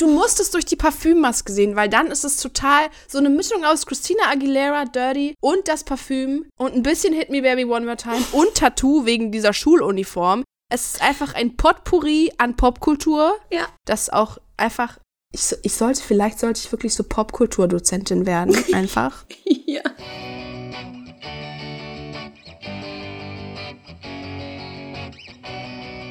du musst es durch die Parfümmaske sehen, weil dann ist es total so eine Mischung aus Christina Aguilera, Dirty und das Parfüm und ein bisschen Hit Me Baby One More Time und Tattoo wegen dieser Schuluniform. Es ist einfach ein Potpourri an Popkultur, Ja. das auch einfach. Ich, ich sollte, vielleicht sollte ich wirklich so Popkulturdozentin werden, einfach. ja.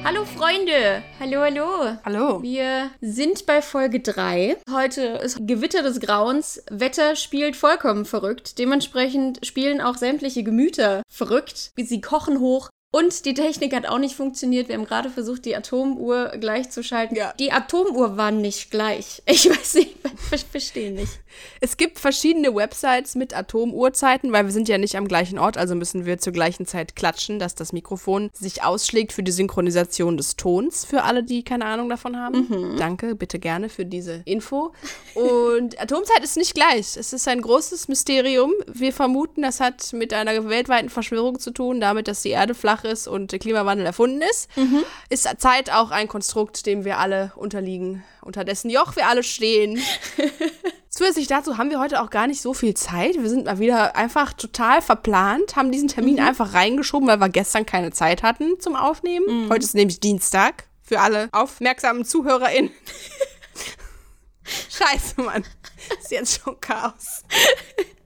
Hallo Freunde! Hallo, hallo! Hallo. Wir sind bei Folge 3. Heute ist Gewitter des Grauens. Wetter spielt vollkommen verrückt. Dementsprechend spielen auch sämtliche Gemüter verrückt. Sie kochen hoch. Und die Technik hat auch nicht funktioniert. Wir haben gerade versucht, die Atomuhr gleichzuschalten. Ja. Die Atomuhr war nicht gleich. Ich weiß nicht, ich verstehe nicht. Es gibt verschiedene Websites mit Atomuhrzeiten, weil wir sind ja nicht am gleichen Ort, also müssen wir zur gleichen Zeit klatschen, dass das Mikrofon sich ausschlägt für die Synchronisation des Tons, für alle, die keine Ahnung davon haben. Danke, bitte gerne für diese Info. Und Atomzeit ist nicht gleich. Es ist ein großes Mysterium. Wir vermuten, das hat mit einer weltweiten Verschwörung zu tun, damit, dass die Erde flach ist und der Klimawandel erfunden ist. Ist Zeit auch ein Konstrukt, dem wir alle unterliegen, unter dessen Joch wir alle stehen. Zusätzlich dazu haben wir heute auch gar nicht so viel Zeit. Wir sind mal wieder einfach total verplant, haben diesen Termin einfach reingeschoben, weil wir gestern keine Zeit hatten zum Aufnehmen. Heute ist nämlich Dienstag für alle aufmerksamen ZuhörerInnen. Scheiße, Mann. Ist jetzt schon Chaos.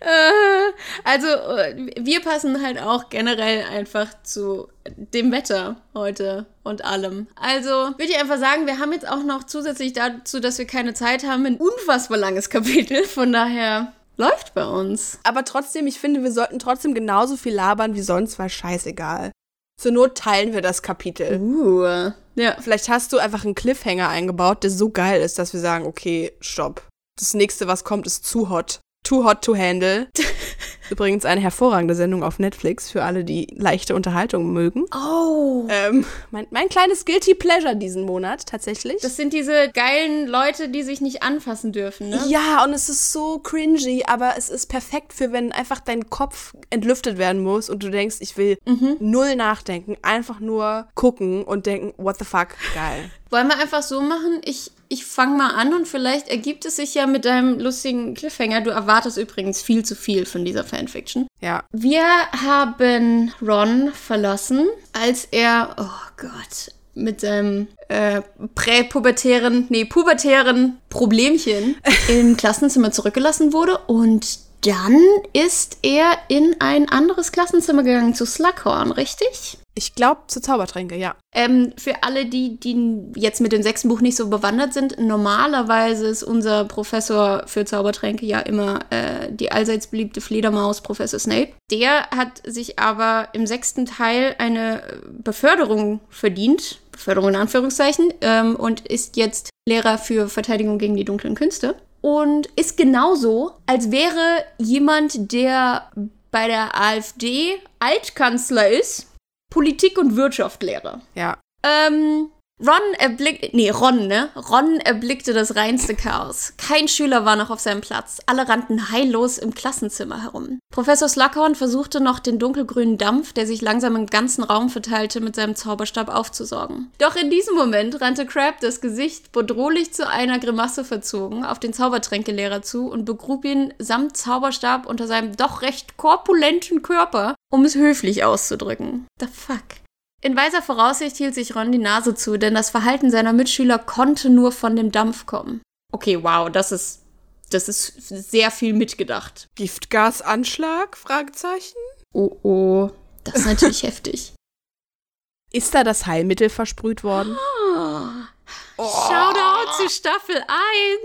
Äh, also, äh, wir passen halt auch generell einfach zu dem Wetter heute und allem. Also, würde ich einfach sagen, wir haben jetzt auch noch zusätzlich dazu, dass wir keine Zeit haben, ein unfassbar langes Kapitel. Von daher läuft bei uns. Aber trotzdem, ich finde, wir sollten trotzdem genauso viel labern wie sonst, weil scheißegal. Zur Not teilen wir das Kapitel. Uh. Ja. Vielleicht hast du einfach einen Cliffhanger eingebaut, der so geil ist, dass wir sagen, okay, stopp. Das nächste, was kommt, ist zu hot. Too hot to handle. Übrigens eine hervorragende Sendung auf Netflix für alle, die leichte Unterhaltung mögen. Oh. Ähm, mein, mein kleines Guilty Pleasure diesen Monat, tatsächlich. Das sind diese geilen Leute, die sich nicht anfassen dürfen, ne? ja, und es ist so cringy, aber es ist perfekt für, wenn einfach dein Kopf entlüftet werden muss und du denkst, ich will null nachdenken, einfach nur gucken und denken, what the fuck, geil. Wollen wir einfach so machen? Ich, ich fange mal an und vielleicht ergibt es sich ja mit deinem lustigen Cliffhanger. Du erwartest übrigens viel zu viel von dieser Fanfiction. Ja. Wir haben Ron verlassen, als er, oh Gott, mit seinem äh, präpubertären, nee, pubertären Problemchen im Klassenzimmer zurückgelassen wurde und dann ist er in ein anderes Klassenzimmer gegangen zu Slughorn, richtig? Ich glaube zu Zaubertränke, ja. Ähm, für alle, die, die jetzt mit dem sechsten Buch nicht so bewandert sind, normalerweise ist unser Professor für Zaubertränke ja immer äh, die allseits beliebte Fledermaus, Professor Snape. Der hat sich aber im sechsten Teil eine Beförderung verdient, Beförderung in Anführungszeichen, ähm, und ist jetzt Lehrer für Verteidigung gegen die dunklen Künste. Und ist genauso, als wäre jemand, der bei der AfD Altkanzler ist, Politik- und Wirtschaftslehrer. Ja. Ähm, Ron erblickt, nee, Ron, ne? Ron erblickte das reinste Chaos. Kein Schüler war noch auf seinem Platz. Alle rannten heillos im Klassenzimmer herum. Professor Slughorn versuchte noch, den dunkelgrünen Dampf, der sich langsam im ganzen Raum verteilte, mit seinem Zauberstab aufzusaugen. Doch in diesem Moment rannte Crab, das Gesicht bedrohlich zu einer Grimasse verzogen, auf den Zaubertränkelehrer zu und begrub ihn samt Zauberstab unter seinem doch recht korpulenten Körper, um es höflich auszudrücken. The fuck? In weiser Voraussicht hielt sich Ron die Nase zu, denn das Verhalten seiner Mitschüler konnte nur von dem Dampf kommen. Okay, wow, das ist das ist sehr viel mitgedacht. Giftgasanschlag? Fragezeichen. Oh oh, das ist natürlich heftig. Ist da das Heilmittel versprüht worden? Shoutout zu Staffel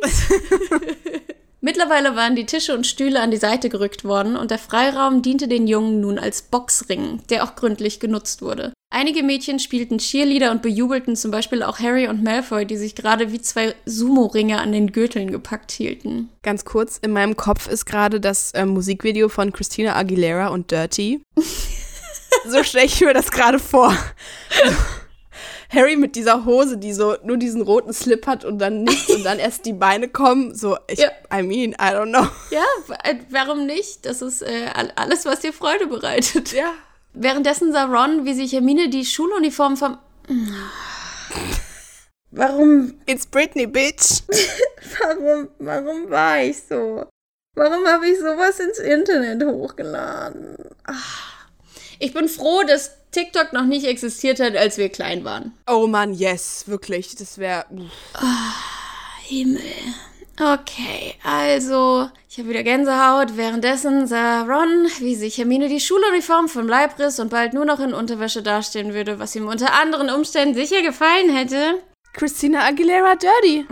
1. Mittlerweile waren die Tische und Stühle an die Seite gerückt worden und der Freiraum diente den Jungen nun als Boxring, der auch gründlich genutzt wurde. Einige Mädchen spielten Cheerleader und bejubelten zum Beispiel auch Harry und Malfoy, die sich gerade wie zwei Sumo-Ringe an den Gürteln gepackt hielten. Ganz kurz, in meinem Kopf ist gerade das ähm, Musikvideo von Christina Aguilera und Dirty. so stelle ich mir das gerade vor. Harry mit dieser Hose, die so nur diesen roten Slip hat und dann nichts und dann erst die Beine kommen. So, ich, Ja. I mean, I don't know. Ja, äh, warum nicht? Das ist äh, all- alles, was dir Freude bereitet. Ja. Währenddessen sah Ron, wie sich Hermine die Schuluniform vom... Warum, It's Britney, bitch. warum, warum war ich so? Warum habe ich sowas ins Internet hochgeladen? Ach. Ich bin froh, dass TikTok noch nicht existiert hat, als wir klein waren. Oh Mann, yes, wirklich. Das wäre. Himmel. Okay, also, ich habe wieder Gänsehaut. Währenddessen sah Ron, wie sich Hermine die Schuluniform vom Leib riss und bald nur noch in Unterwäsche dastehen würde, was ihm unter anderen Umständen sicher gefallen hätte. Christina Aguilera Dirty.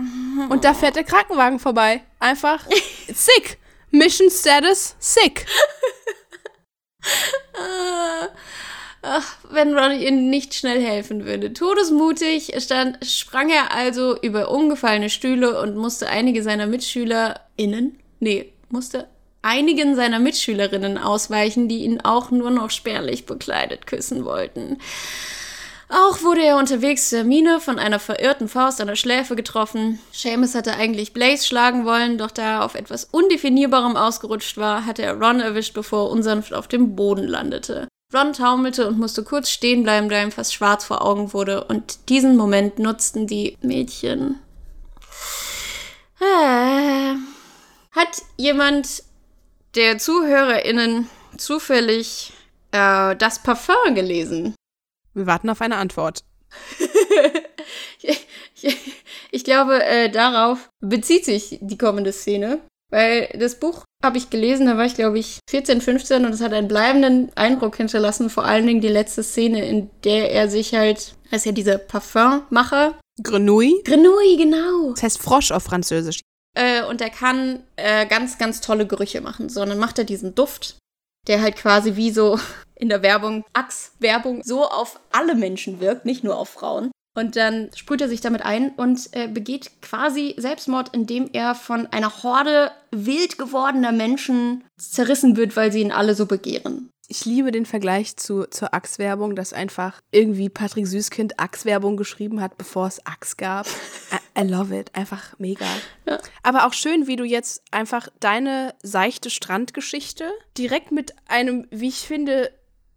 Und da fährt der Krankenwagen vorbei. Einfach sick. Mission Status sick. Ach, wenn Ron ihnen nicht schnell helfen würde. Todesmutig stand, sprang er also über umgefallene Stühle und musste einige seiner MitschülerInnen, nee, musste einigen seiner Mitschülerinnen ausweichen, die ihn auch nur noch spärlich bekleidet küssen wollten. Auch wurde er unterwegs zu Hermine von einer verirrten Faust an der Schläfe getroffen. Seamus hatte eigentlich Blaze schlagen wollen, doch da er auf etwas Undefinierbarem ausgerutscht war, hatte er Ron erwischt, bevor er unsanft auf dem Boden landete. Ron taumelte und musste kurz stehen bleiben, da ihm fast schwarz vor Augen wurde, und diesen Moment nutzten die Mädchen. Äh, hat jemand der ZuhörerInnen zufällig äh, das Parfum gelesen? Wir warten auf eine Antwort. ich, ich, ich glaube, äh, darauf bezieht sich die kommende Szene. Weil das Buch habe ich gelesen, da war ich, glaube ich, 14, 15 und es hat einen bleibenden Eindruck hinterlassen. Vor allen Dingen die letzte Szene, in der er sich halt, das ist ja dieser Parfummacher. Grenouille. Grenouille, genau. Das heißt Frosch auf Französisch. Äh, und er kann äh, ganz, ganz tolle Gerüche machen. So, und dann macht er diesen Duft, der halt quasi wie so in der Werbung, Axe-Werbung, so auf alle Menschen wirkt, nicht nur auf Frauen. Und dann sprüht er sich damit ein und äh, begeht quasi Selbstmord, indem er von einer Horde wild gewordener Menschen zerrissen wird, weil sie ihn alle so begehren. Ich liebe den Vergleich zu, zur Axe-Werbung, dass einfach irgendwie Patrick Süßkind Axe-Werbung geschrieben hat, bevor es Axe gab. I, I love it. Einfach mega. Ja. Aber auch schön, wie du jetzt einfach deine seichte Strandgeschichte direkt mit einem, wie ich finde,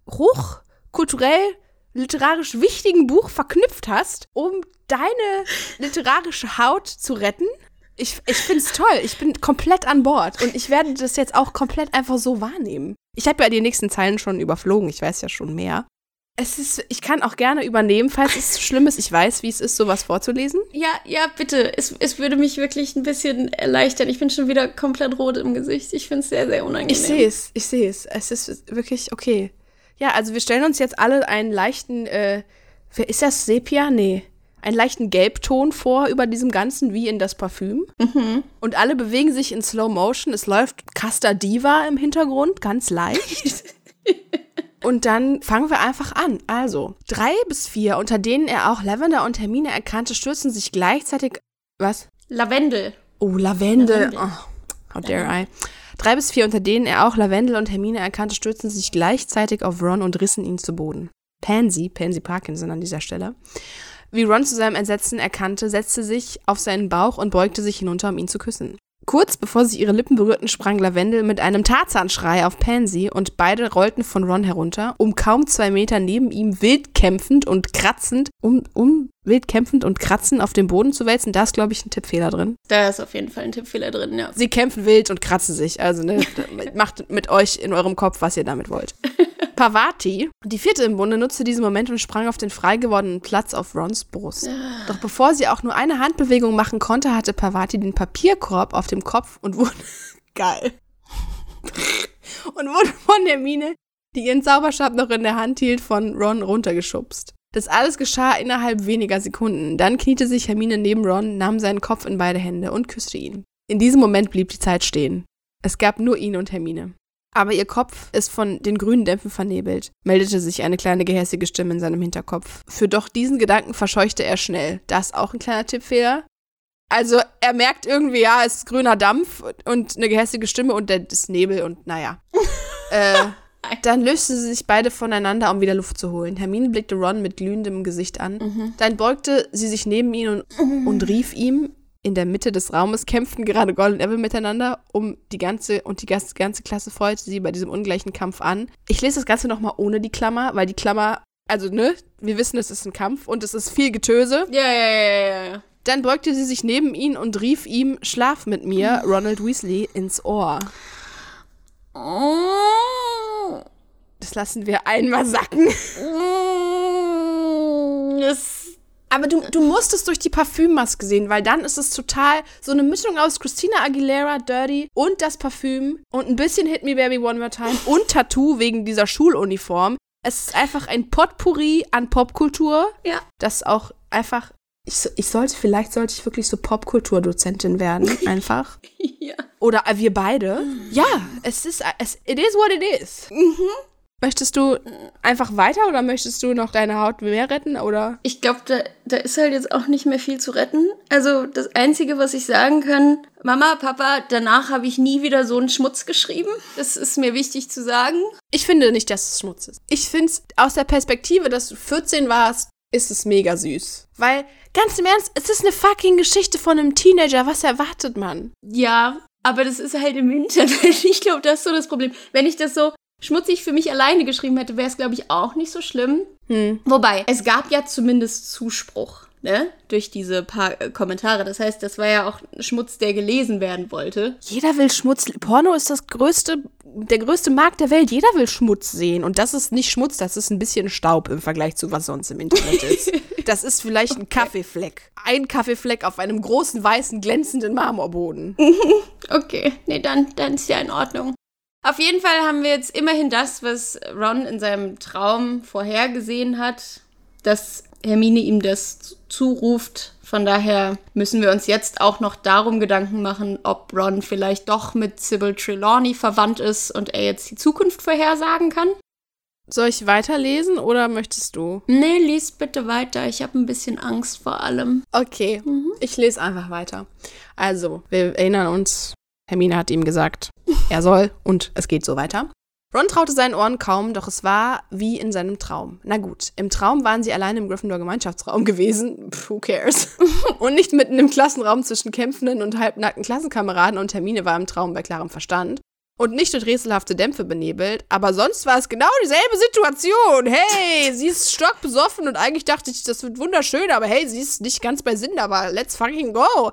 hochkulturell literarisch wichtigen Buch verknüpft hast, um deine literarische Haut zu retten. Ich, ich finde es toll. Ich bin komplett an Bord. Und ich werde das jetzt auch komplett einfach so wahrnehmen. Ich habe ja die nächsten Zeilen schon überflogen. Ich weiß ja schon mehr. Es ist, ich kann auch gerne übernehmen, falls es schlimm ist. Ich weiß, wie es ist, sowas vorzulesen. Ja, ja, bitte. Es, es würde mich wirklich ein bisschen erleichtern. Ich bin schon wieder komplett rot im Gesicht. Ich finde es sehr, sehr unangenehm. Ich sehe es, ich sehe es. Es ist wirklich okay. Ja, also wir stellen uns jetzt alle einen leichten, äh, wer ist das? Sepia? Nee. Einen leichten Gelbton vor über diesem Ganzen, wie in das Parfüm. Mhm. Und alle bewegen sich in Slow Motion. Es läuft Casta Diva im Hintergrund, ganz leicht. und dann fangen wir einfach an. Also, drei bis vier, unter denen er auch Lavender und Hermine erkannte, stürzen sich gleichzeitig. Was? Lavendel. Oh, Lavendel. Lavendel. Oh, how dare I. Drei bis vier, unter denen er auch Lavendel und Hermine erkannte, stürzten sich gleichzeitig auf Ron und rissen ihn zu Boden. Pansy, Pansy Parkinson an dieser Stelle, wie Ron zu seinem Entsetzen erkannte, setzte sich auf seinen Bauch und beugte sich hinunter, um ihn zu küssen. Kurz bevor sich ihre Lippen berührten, sprang Lavendel mit einem Tarzanschrei auf Pansy und beide rollten von Ron herunter, um kaum zwei Meter neben ihm wild kämpfend und kratzend, um, um wild kämpfend und kratzend auf dem Boden zu wälzen. Da ist, glaube ich, ein Tippfehler drin. Da ist auf jeden Fall ein Tippfehler drin, ja. Sie kämpfen wild und kratzen sich. Also, ne, macht mit euch in eurem Kopf, was ihr damit wollt. Pavati, die vierte im Bunde, nutzte diesen Moment und sprang auf den frei gewordenen Platz auf Rons Brust. Doch bevor sie auch nur eine Handbewegung machen konnte, hatte Pavati den Papierkorb auf dem Kopf und wurde geil. und wurde von Hermine, die ihren Zauberstab noch in der Hand hielt, von Ron runtergeschubst. Das alles geschah innerhalb weniger Sekunden. Dann kniete sich Hermine neben Ron, nahm seinen Kopf in beide Hände und küsste ihn. In diesem Moment blieb die Zeit stehen. Es gab nur ihn und Hermine. Aber ihr Kopf ist von den grünen Dämpfen vernebelt, meldete sich eine kleine gehässige Stimme in seinem Hinterkopf. Für doch diesen Gedanken verscheuchte er schnell. Das auch ein kleiner Tippfehler. Also er merkt irgendwie, ja, es ist grüner Dampf und eine gehässige Stimme und der ist Nebel und naja. äh, dann lösten sie sich beide voneinander, um wieder Luft zu holen. Hermine blickte Ron mit glühendem Gesicht an. Dann beugte sie sich neben ihn und, und rief ihm, in der Mitte des Raumes kämpften gerade Gold und Neville miteinander, um die ganze und die ganze, Klasse freute sie bei diesem ungleichen Kampf an. Ich lese das Ganze nochmal ohne die Klammer, weil die Klammer Also, ne, wir wissen, es ist ein Kampf und es ist viel Getöse. Ja, ja, ja, ja, ja. Dann beugte sie sich neben ihn und rief ihm, schlaf mit mir, Ronald Weasley, ins Ohr. Oh. Das lassen wir einmal sacken. Das Aber du, du musst es durch die Parfümmaske sehen, weil dann ist es total so eine Mischung aus Christina Aguilera, Dirty und das Parfüm und ein bisschen Hit Me Baby One More Time und Tattoo wegen dieser Schuluniform. Es ist einfach ein Potpourri an Popkultur, Ja. das auch einfach. Ich, ich sollte, vielleicht sollte ich wirklich so Popkulturdozentin werden, einfach. ja. Oder äh, wir beide. Ja, es ist, es, it is what it is. Möchtest du einfach weiter oder möchtest du noch deine Haut mehr retten oder? Ich glaube, da, da ist halt jetzt auch nicht mehr viel zu retten. Also das Einzige, was ich sagen kann, Mama, Papa, danach habe ich nie wieder so einen Schmutz geschrieben. Das ist mir wichtig zu sagen. Ich finde nicht, dass es Schmutz ist. Ich finde es aus der Perspektive, dass du 14 warst, ist es mega süß. Weil, ganz im Ernst, es ist eine fucking Geschichte von einem Teenager. Was erwartet man? Ja, aber das ist halt im Internet. Ich glaube, das ist so das Problem. Wenn ich das so schmutzig für mich alleine geschrieben hätte, wäre es, glaube ich, auch nicht so schlimm. Hm. Wobei, es gab ja zumindest Zuspruch, ne? Durch diese paar äh, Kommentare. Das heißt, das war ja auch Schmutz, der gelesen werden wollte. Jeder will Schmutz. Porno ist das größte, der größte Markt der Welt. Jeder will Schmutz sehen. Und das ist nicht Schmutz, das ist ein bisschen Staub im Vergleich zu was sonst im Internet ist. Das ist vielleicht ein Kaffeefleck. Ein Kaffeefleck auf einem großen, weißen, glänzenden Marmorboden. Okay, nee, dann, dann ist ja in Ordnung. Auf jeden Fall haben wir jetzt immerhin das, was Ron in seinem Traum vorhergesehen hat, dass Hermine ihm das zuruft. Von daher müssen wir uns jetzt auch noch darum Gedanken machen, ob Ron vielleicht doch mit Sybil Trelawney verwandt ist und er jetzt die Zukunft vorhersagen kann. Soll ich weiterlesen oder möchtest du? Nee, lies bitte weiter. Ich habe ein bisschen Angst vor allem. Okay, ich lese einfach weiter. Also, wir erinnern uns, Hermine hat ihm gesagt, er soll und es geht so weiter. Ron traute seinen Ohren kaum, doch es war wie in seinem Traum. Na gut, im Traum waren sie allein im Gryffindor-Gemeinschaftsraum gewesen. Pff, who cares? und nicht mitten im Klassenraum zwischen kämpfenden und halbnackten Klassenkameraden und Hermine war im Traum bei klarem Verstand. Und nicht durch rätselhafte Dämpfe benebelt, aber sonst war es genau dieselbe Situation. Hey, sie ist stockbesoffen und eigentlich dachte ich, das wird wunderschön, aber hey, sie ist nicht ganz bei Sinn, aber let's fucking go.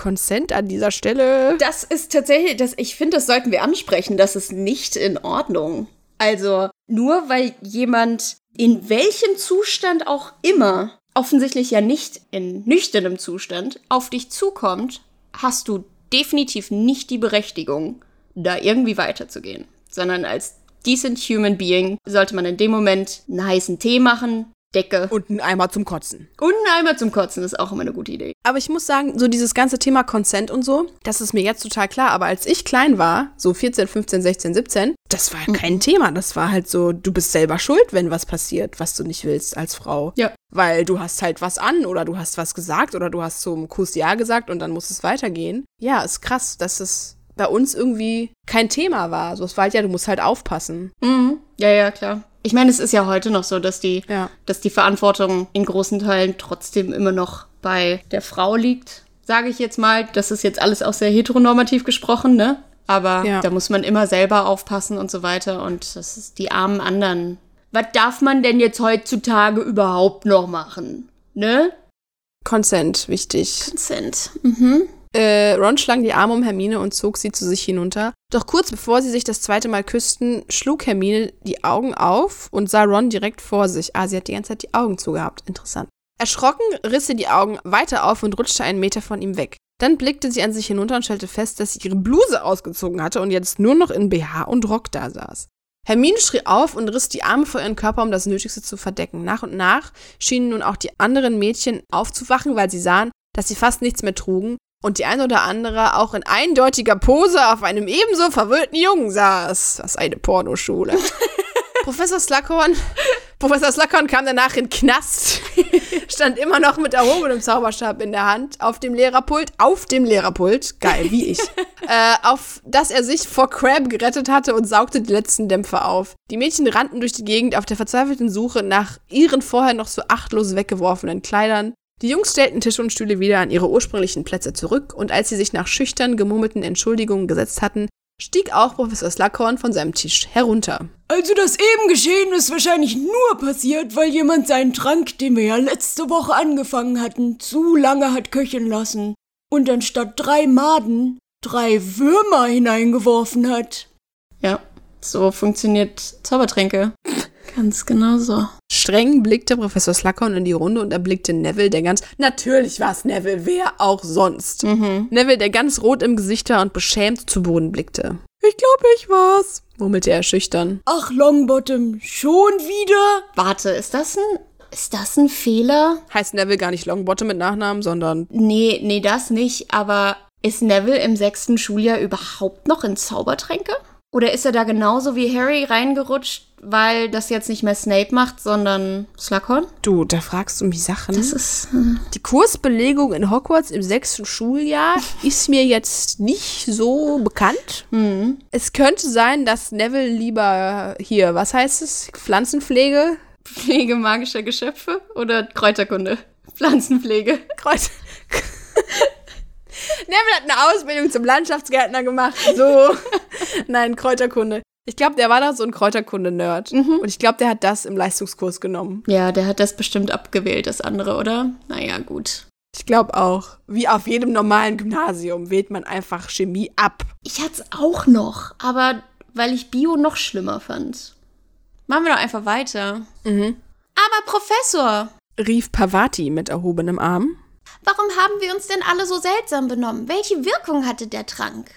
Consent an dieser Stelle. Das ist tatsächlich, das, ich finde, das sollten wir ansprechen. Das ist nicht in Ordnung. Also, nur weil jemand in welchem Zustand auch immer, offensichtlich ja nicht in nüchternem Zustand, auf dich zukommt, hast du definitiv nicht die Berechtigung, da irgendwie weiterzugehen. Sondern als decent human being sollte man in dem Moment einen heißen Tee machen, Decke Und ein Eimer zum Kotzen. und einen Eimer zum Kotzen ist auch immer eine gute Idee. Aber ich muss sagen, so dieses ganze Thema Consent und so, das ist mir jetzt total klar. Aber als ich klein war, so 14, 15, 16, 17, das war kein Thema. Das war halt so, du bist selber schuld, wenn was passiert, was du nicht willst als Frau. Ja. Weil du hast halt was an oder du hast was gesagt oder du hast zum Kuss Ja gesagt und dann muss es weitergehen. Ja, ist krass, dass es bei uns irgendwie kein Thema war. So, es war halt ja, du musst halt aufpassen. Mhm. Ja, ja, klar. Ich meine, es ist ja heute noch so, dass die, Ja. dass die Verantwortung in großen Teilen trotzdem immer noch bei der Frau liegt. Sage ich jetzt mal, das ist jetzt alles auch sehr heteronormativ gesprochen, ne? Aber Ja. da muss man immer selber aufpassen und so weiter. Und das ist die armen anderen. Was darf man denn jetzt heutzutage überhaupt noch machen? Ne? Consent, wichtig. Consent. Mhm. Äh, Ron schlang die Arme um Hermine und zog sie zu sich hinunter. Doch kurz bevor sie sich das zweite Mal küssten, schlug Hermine die Augen auf und sah Ron direkt vor sich. Ah, sie hat die ganze Zeit die Augen zugehabt. Interessant. Erschrocken riss sie die Augen weiter auf und rutschte einen Meter von ihm weg. Dann blickte sie an sich hinunter und stellte fest, dass sie ihre Bluse ausgezogen hatte und jetzt nur noch in BH und Rock da saß. Hermine schrie auf und riss die Arme vor ihren Körper, um das Nötigste zu verdecken. Nach und nach schienen nun auch die anderen Mädchen aufzuwachen, weil sie sahen, dass sie fast nichts mehr trugen und die eine oder andere auch in eindeutiger Pose auf einem ebenso verwirrten Jungen saß. Was eine Pornoschule. Professor Slughorn, Professor Slughorn kam danach in Knast, stand immer noch mit erhobenem Zauberstab in der Hand auf dem Lehrerpult, auf dem Lehrerpult, geil, wie ich, äh, auf das er sich vor Crab gerettet hatte und saugte die letzten Dämpfe auf. Die Mädchen rannten durch die Gegend auf der verzweifelten Suche nach ihren vorher noch so achtlos weggeworfenen Kleidern. Die Jungs stellten Tische und Stühle wieder an ihre ursprünglichen Plätze zurück und als sie sich nach schüchtern gemurmelten Entschuldigungen gesetzt hatten, stieg auch Professor Slughorn von seinem Tisch herunter. Also das eben geschehen ist wahrscheinlich nur passiert, weil jemand seinen Trank, den wir ja letzte Woche angefangen hatten, zu lange hat köcheln lassen und anstatt drei Maden drei Würmer hineingeworfen hat. Ja, so funktioniert Zaubertränke. Ganz genau so. Streng blickte Professor Slughorn in die Runde und erblickte Neville, der ganz. Natürlich war es Neville, wer auch sonst. Neville, der ganz rot im Gesicht war und beschämt zu Boden blickte. Ich glaube, ich war's, murmelte er schüchtern. Ach, Longbottom, schon wieder? Warte, ist das ein. Ist das ein Fehler? Heißt Neville gar nicht Longbottom mit Nachnamen, sondern. Nee, nee, das nicht, aber ist Neville im sechsten Schuljahr überhaupt noch in Zaubertränke? Oder ist er da genauso wie Harry reingerutscht, weil das jetzt nicht mehr Snape macht, sondern Slughorn? Du, da fragst du mich Sachen. Das ist. Äh, Die Kursbelegung in Hogwarts im sechsten Schuljahr ist mir jetzt nicht so bekannt. Es könnte sein, dass Neville lieber hier, was heißt es? Pflanzenpflege? Pflege magischer Geschöpfe oder Kräuterkunde? Pflanzenpflege. Kreuz. Neville hat eine Ausbildung zum Landschaftsgärtner gemacht. So. Nein, Kräuterkunde. Ich glaube, der war da so ein Kräuterkunde-Nerd. Und ich glaube, der hat das im Leistungskurs genommen. Ja, der hat das bestimmt abgewählt, das andere, oder? Naja, gut. Ich glaube auch. Wie auf jedem normalen Gymnasium wählt man einfach Chemie ab. Ich hatte es auch noch, aber weil ich Bio noch schlimmer fand. Machen wir doch einfach weiter. Aber Professor, rief Pavati mit erhobenem Arm. warum haben wir uns denn alle so seltsam benommen? Welche Wirkung hatte der Trank?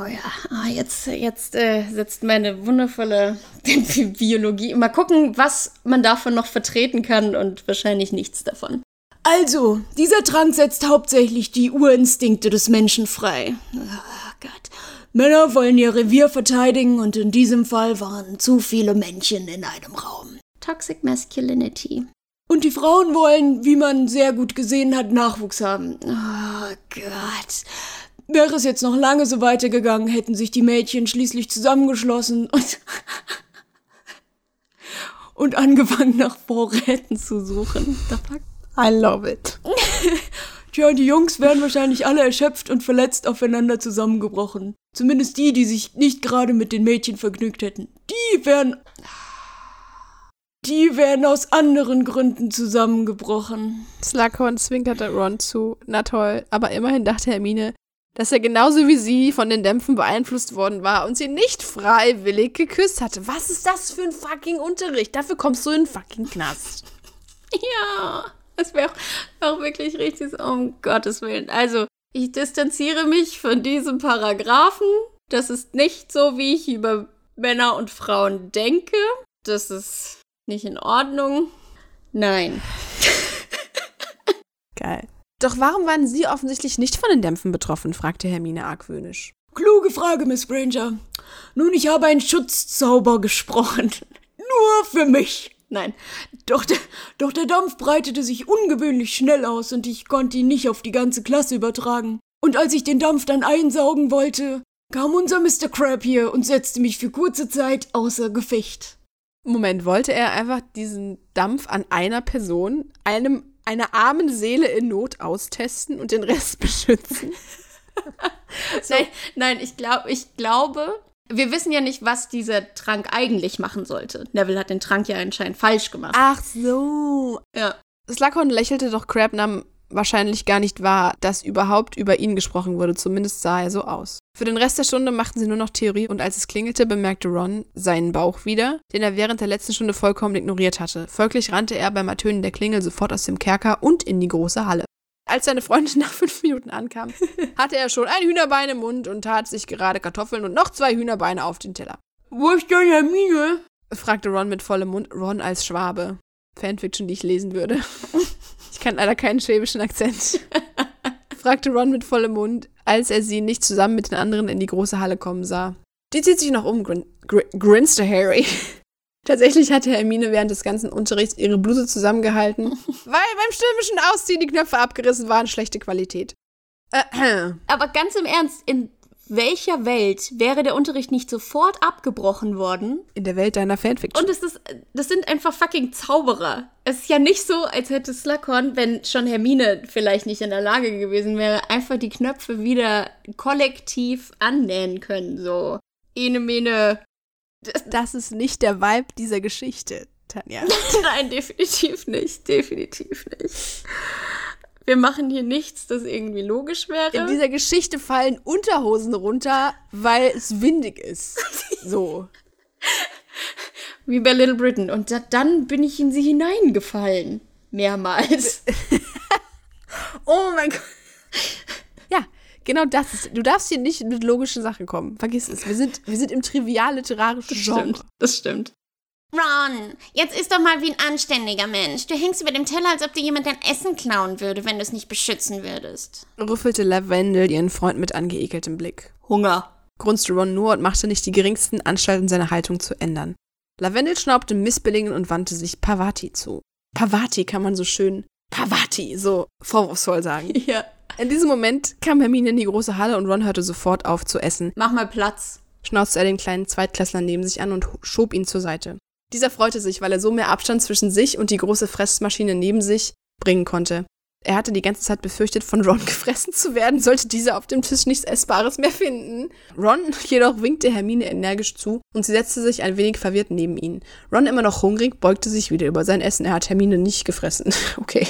Oh ja, ah, jetzt, jetzt äh, setzt meine wundervolle Biologie. Mal gucken, was man davon noch vertreten kann und wahrscheinlich nichts davon. Also, dieser Trank setzt hauptsächlich die Urinstinkte des Menschen frei. Oh Gott. Männer wollen ihr Revier verteidigen und in diesem Fall waren zu viele Männchen in einem Raum. Toxic Masculinity. Und die Frauen wollen, wie man sehr gut gesehen hat, Nachwuchs haben. Oh Gott. Wäre es jetzt noch lange so weitergegangen, hätten sich die Mädchen schließlich zusammengeschlossen und, und angefangen nach Vorräten zu suchen. I love it. Tja, die Jungs wären wahrscheinlich alle erschöpft und verletzt aufeinander zusammengebrochen. Zumindest die, die sich nicht gerade mit den Mädchen vergnügt hätten. Die wären. Die wären aus anderen Gründen zusammengebrochen. Slughorn zwinkerte Ron zu. Na toll. Aber immerhin dachte Hermine, dass er genauso wie sie von den Dämpfen beeinflusst worden war und sie nicht freiwillig geküsst hatte. Was ist das für ein fucking Unterricht? Dafür kommst du in den fucking Knast. Ja, das wäre auch, auch wirklich richtig so, um Gottes Willen. Also, ich distanziere mich von diesem Paragraphen. Das ist nicht so, wie ich über Männer und Frauen denke. Das ist nicht in Ordnung. Nein. Geil. Doch warum waren Sie offensichtlich nicht von den Dämpfen betroffen? fragte Hermine argwöhnisch. Kluge Frage, Miss Granger. Nun, ich habe einen Schutzzauber gesprochen. Nur für mich. Nein, doch der, doch der Dampf breitete sich ungewöhnlich schnell aus und ich konnte ihn nicht auf die ganze Klasse übertragen. Und als ich den Dampf dann einsaugen wollte, kam unser Mr. Crab hier und setzte mich für kurze Zeit außer Gefecht. Moment, wollte er einfach diesen Dampf an einer Person, einem, einer armen Seele in Not austesten und den Rest beschützen? Nein, nein, ich, glaub, ich glaube, wir wissen ja nicht, was dieser Trank eigentlich machen sollte. Neville hat den Trank ja anscheinend falsch gemacht. Ach so. Ja. Slughorn lächelte doch Crab nahm wahrscheinlich gar nicht wahr, dass überhaupt über ihn gesprochen wurde. Zumindest sah er so aus. Für den Rest der Stunde machten sie nur noch Theorie und als es klingelte, bemerkte Ron seinen Bauch wieder, den er während der letzten Stunde vollkommen ignoriert hatte. Folglich rannte er beim Ertönen der Klingel sofort aus dem Kerker und in die große Halle. Als seine Freundin nach fünf Minuten ankam, hatte er schon ein Hühnerbein im Mund und tat sich gerade Kartoffeln und noch zwei Hühnerbeine auf den Teller. Wo ist denn Hermine? fragte Ron mit vollem Mund. Ron als Schwabe. Fanfiction, die ich lesen würde. Ich kann leider keinen schwäbischen Akzent. fragte Ron mit vollem Mund, als er sie nicht zusammen mit den anderen in die große Halle kommen sah. Die zieht sich noch um, grin gr grinste Harry. Tatsächlich hatte Hermine während des ganzen Unterrichts ihre Bluse zusammengehalten, weil beim stürmischen Ausziehen die Knöpfe abgerissen waren, schlechte Qualität. Äh, Aber ganz im Ernst, in welcher Welt wäre der Unterricht nicht sofort abgebrochen worden? In der Welt deiner Fanfiction. Und es ist, das sind einfach fucking Zauberer. Es ist ja nicht so, als hätte Slughorn, wenn schon Hermine vielleicht nicht in der Lage gewesen wäre, einfach die Knöpfe wieder kollektiv annähen können. So, ene mene. Das, das ist nicht der Vibe dieser Geschichte, Tanja. Nein, definitiv nicht. Definitiv nicht. Wir machen hier nichts, das irgendwie logisch wäre. In dieser Geschichte fallen Unterhosen runter, weil es windig ist. So. Wie bei Little Britain. Und da, dann bin ich in sie hineingefallen. Mehrmals. oh mein Gott. Ja, genau das ist. Du darfst hier nicht mit logischen Sachen kommen. Vergiss es. Wir sind, wir sind im trivial-literarischen Genre. Stimmt, das stimmt. Ron, jetzt ist doch mal wie ein anständiger Mensch. Du hängst über dem Teller, als ob dir jemand dein Essen klauen würde, wenn du es nicht beschützen würdest. Rüffelte Lavendel ihren Freund mit angeekeltem Blick. Hunger. Grunzte Ron nur und machte nicht die geringsten Anstalten, seine Haltung zu ändern. Lavendel schnaubte missbilligend und wandte sich Pavati zu. Pavati kann man so schön Pavati so vorwurfsvoll sagen. Ja. In diesem Moment kam Hermine in die große Halle und Ron hörte sofort auf zu essen. Mach mal Platz. Schnauzte er den kleinen Zweitklässler neben sich an und schob ihn zur Seite. Dieser freute sich, weil er so mehr Abstand zwischen sich und die große Fressmaschine neben sich bringen konnte. Er hatte die ganze Zeit befürchtet, von Ron gefressen zu werden, sollte dieser auf dem Tisch nichts Essbares mehr finden. Ron jedoch winkte Hermine energisch zu und sie setzte sich ein wenig verwirrt neben ihn. Ron, immer noch hungrig, beugte sich wieder über sein Essen. Er hat Hermine nicht gefressen. Okay.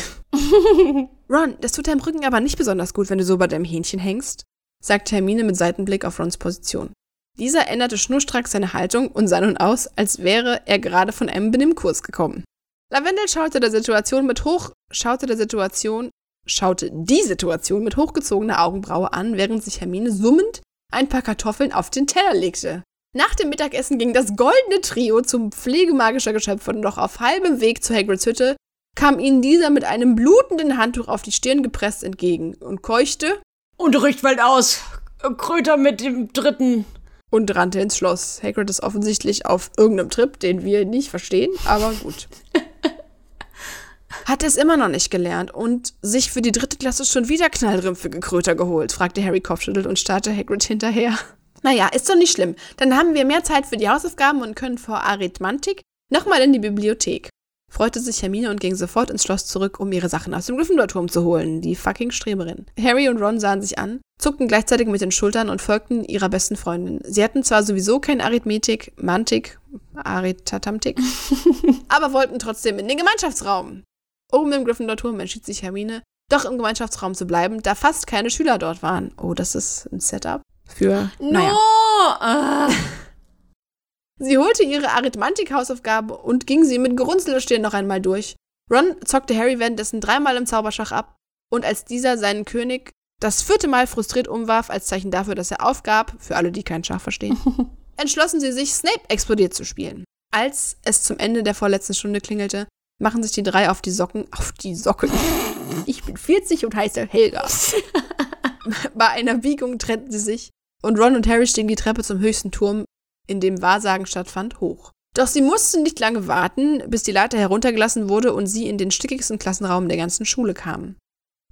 Ron, das tut deinem Rücken aber nicht besonders gut, wenn du so bei deinem Hähnchen hängst, sagte Hermine mit Seitenblick auf Rons Position. Dieser änderte schnurstracks seine Haltung und sah nun aus, als wäre er gerade von einem Benimmkurs gekommen. Lavendel schaute der Situation mit hoch, schaute der Situation, schaute die Situation mit hochgezogener Augenbraue an, während sich Hermine summend ein paar Kartoffeln auf den Teller legte. Nach dem Mittagessen ging das goldene Trio zum Pflegemagischer Geschöpf und noch auf halbem Weg zu Hagrids Hütte kam ihnen dieser mit einem blutenden Handtuch auf die Stirn gepresst entgegen und keuchte Unterricht fällt aus. Kröter mit dem dritten. Und rannte ins Schloss. Hagrid ist offensichtlich auf irgendeinem Trip, den wir nicht verstehen, aber gut. Hat es immer noch nicht gelernt und sich für die dritte Klasse schon wieder knallrümpfige Kröter geholt, fragte Harry kopfschüttelt und starrte Hagrid hinterher. Naja, ist doch nicht schlimm. Dann haben wir mehr Zeit für die Hausaufgaben und können vor Arithmantik nochmal in die Bibliothek. Freute sich Hermine und ging sofort ins Schloss zurück, um ihre Sachen aus dem Gryffindor-Turm zu holen, die fucking Streberin. Harry und Ron sahen sich an, zuckten gleichzeitig mit den Schultern und folgten ihrer besten Freundin. Sie hatten zwar sowieso kein Arithmetik, Mantik, Aritatamtik, aber wollten trotzdem in den Gemeinschaftsraum. Oben im Gryffindor-Turm entschied sich Hermine, doch im Gemeinschaftsraum zu bleiben, da fast keine Schüler dort waren. Oh, das ist ein Setup für. No! Naja. Äh. Sie holte ihre Arithmantik-Hausaufgabe und ging sie mit gerunzelter Stirn noch einmal durch. Ron zockte Harry währenddessen dreimal im Zauberschach ab und als dieser seinen König das vierte Mal frustriert umwarf, als Zeichen dafür, dass er aufgab, für alle, die kein Schach verstehen, entschlossen sie sich, Snape explodiert zu spielen. Als es zum Ende der vorletzten Stunde klingelte, machen sich die drei auf die Socken, auf die Socken. Ich bin 40 und heiße Helga. Bei einer Biegung trennten sie sich und Ron und Harry stiegen die Treppe zum höchsten Turm, in dem Wahrsagen stattfand, hoch. Doch sie mussten nicht lange warten, bis die Leiter heruntergelassen wurde und sie in den stickigsten Klassenraum der ganzen Schule kamen.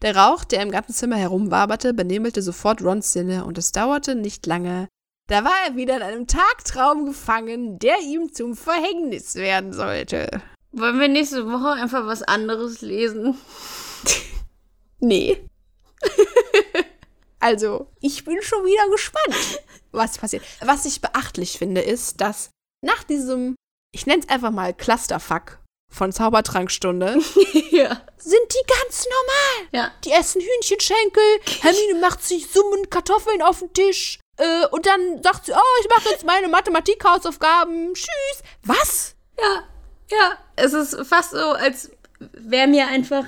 Der Rauch, der im ganzen Zimmer herumwaberte, benebelte sofort Rons Sinne und es dauerte nicht lange. Da war er wieder in einem Tagtraum gefangen, der ihm zum Verhängnis werden sollte. Wollen wir nächste Woche einfach was anderes lesen? Nee. also, ich bin schon wieder gespannt, was passiert. Was ich beachtlich finde, ist, dass nach diesem, ich nenne es einfach mal Clusterfuck von Zaubertrankstunde, ja. sind die ganz normal. Ja. Die essen Hühnchenschenkel, Hermine macht sich summend Kartoffeln auf den Tisch. Äh, und dann sagt sie, oh, ich mache jetzt meine Mathematik-Hausaufgaben. Tschüss. Was? Ja, ja. Es ist fast so, als wäre mir einfach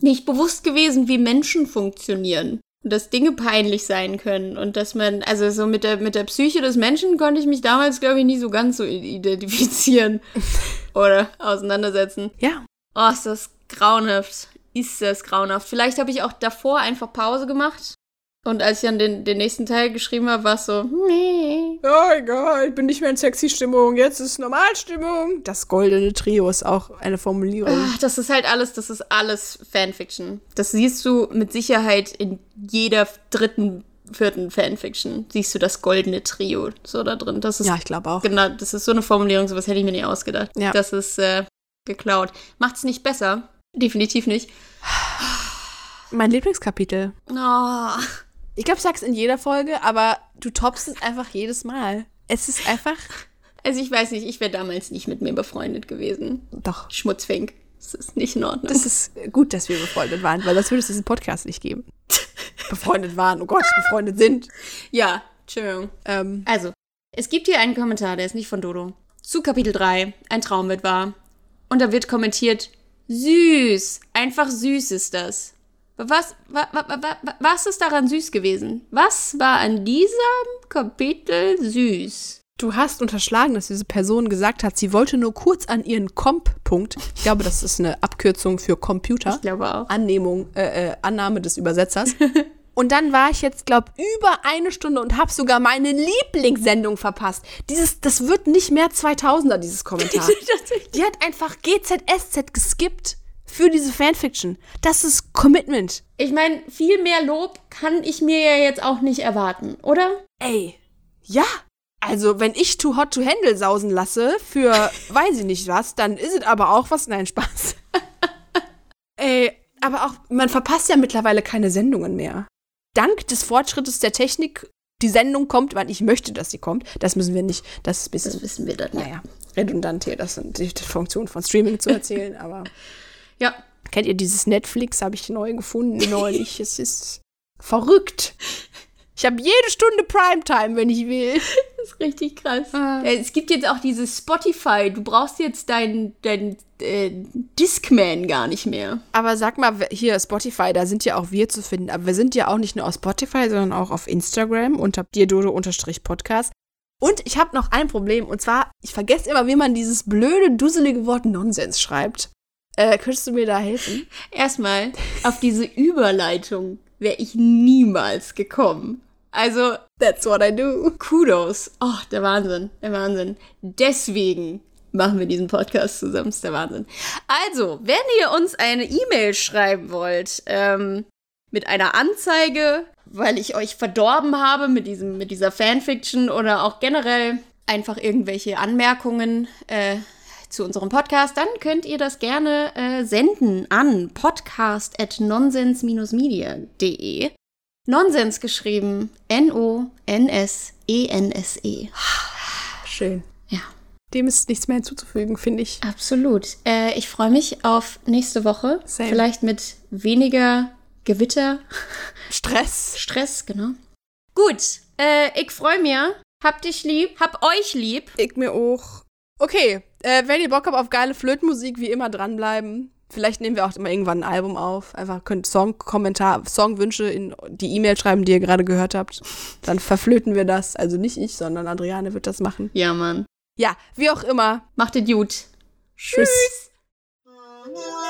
nicht bewusst gewesen, wie Menschen funktionieren. Und dass Dinge peinlich sein können. Und dass man, also so mit der, mit der Psyche des Menschen konnte ich mich damals, glaube ich, nie so ganz so identifizieren. Oder auseinandersetzen. Ja. Oh, ist das grauenhaft. Ist das grauenhaft. Vielleicht habe ich auch davor einfach Pause gemacht. Und als ich dann den, den nächsten Teil geschrieben habe, war es so, nee. Oh egal, ich bin nicht mehr in sexy Stimmung, jetzt ist Normalstimmung. Das goldene Trio ist auch eine Formulierung. Ach, das ist halt alles, das ist alles Fanfiction. Das siehst du mit Sicherheit in jeder dritten vierten Fanfiction siehst du das goldene Trio so da drin. Das ist Ja, ich glaube auch. genau, das ist so eine Formulierung, sowas hätte ich mir nie ausgedacht. Ja. Das ist äh, geklaut. Macht's nicht besser. Definitiv nicht. Mein Lieblingskapitel. Oh. Ich glaube, ich sag's in jeder Folge, aber du toppst es einfach jedes Mal. Es ist einfach. Also ich weiß nicht, ich wäre damals nicht mit mir befreundet gewesen. Doch. Schmutzfink. Das ist nicht in Ordnung. Das ist gut, dass wir befreundet waren, weil sonst würde es diesen Podcast nicht geben. befreundet waren, oh Gott, befreundet sind. ja, Entschuldigung. Ähm, Also, es gibt hier einen Kommentar, der ist nicht von Dodo. Zu Kapitel 3, ein Traum wird wahr. Und da wird kommentiert, süß, einfach süß ist das. Was, wa, wa, wa, wa, was ist daran süß gewesen? Was war an diesem Kapitel süß? du hast unterschlagen, dass diese Person gesagt hat, sie wollte nur kurz an ihren Comp-Punkt. Ich glaube, das ist eine Abkürzung für Computer. Ich glaube auch. Annehmung, äh, äh, Annahme des Übersetzers. Und dann war ich jetzt, glaube über eine Stunde und habe sogar meine Lieblingssendung verpasst. Dieses, das wird nicht mehr 2000er, dieses Kommentar. Die hat einfach GZSZ geskippt für diese Fanfiction. Das ist Commitment. Ich meine, viel mehr Lob kann ich mir ja jetzt auch nicht erwarten, oder? Ey, ja. Also, wenn ich Too Hot to Handle sausen lasse für weiß ich nicht was, dann ist es aber auch was. Nein, Spaß. Ey, aber auch, man verpasst ja mittlerweile keine Sendungen mehr. Dank des Fortschrittes der Technik, die Sendung kommt, weil ich möchte, dass sie kommt. Das müssen wir nicht, das ist bisschen, Das wissen wir dann. Ja. naja, redundant hier, das sind die Funktionen von Streaming zu erzählen, aber ja. kennt ihr dieses Netflix, habe ich neu gefunden neulich. es ist verrückt. Ich habe jede Stunde Primetime, wenn ich will. Das ist richtig krass. Äh, Es gibt jetzt auch dieses Spotify. Du brauchst jetzt deinen dein, äh, Discman gar nicht mehr. Aber sag mal, hier Spotify, da sind ja auch wir zu finden. Aber wir sind ja auch nicht nur auf Spotify, sondern auch auf Instagram unter dirdodo-podcast. Und ich habe noch ein Problem. Und zwar, ich vergesse immer, wie man dieses blöde, dusselige Wort Nonsens schreibt. Äh, könntest du mir da helfen? Erstmal, auf diese Überleitung wäre ich niemals gekommen. Also, That's what I do. Kudos. Oh, der Wahnsinn, der Wahnsinn. Deswegen machen wir diesen Podcast zusammen, ist der Wahnsinn. Also, wenn ihr uns eine E-Mail schreiben wollt, ähm, mit einer Anzeige, weil ich euch verdorben habe mit, diesem, mit dieser Fanfiction oder auch generell einfach irgendwelche Anmerkungen äh, zu unserem Podcast, dann könnt ihr das gerne äh, senden an podcast.nonsens-media.de. Nonsens geschrieben. N-O-N-S-E-N-S-E. Schön. Ja, Dem ist nichts mehr hinzuzufügen, finde ich. absolut. Äh, ich freue mich auf nächste Woche. Same. Vielleicht mit weniger Gewitter. Stress. Stress, genau. Gut, äh, ich freue mich. Hab dich lieb. Hab euch lieb. Ich mir auch. Okay, äh, wenn ihr Bock habt auf geile Flötenmusik, wie immer dranbleiben. Vielleicht nehmen wir auch immer irgendwann ein Album auf. Einfach könnt Song-Kommentar, Songwünsche in die E-Mail schreiben, die ihr gerade gehört habt. Dann verflöten wir das. Also nicht ich, sondern Adriane wird das machen. Ja, Mann. Ja, wie auch immer. Macht es gut. Tschüss. Thank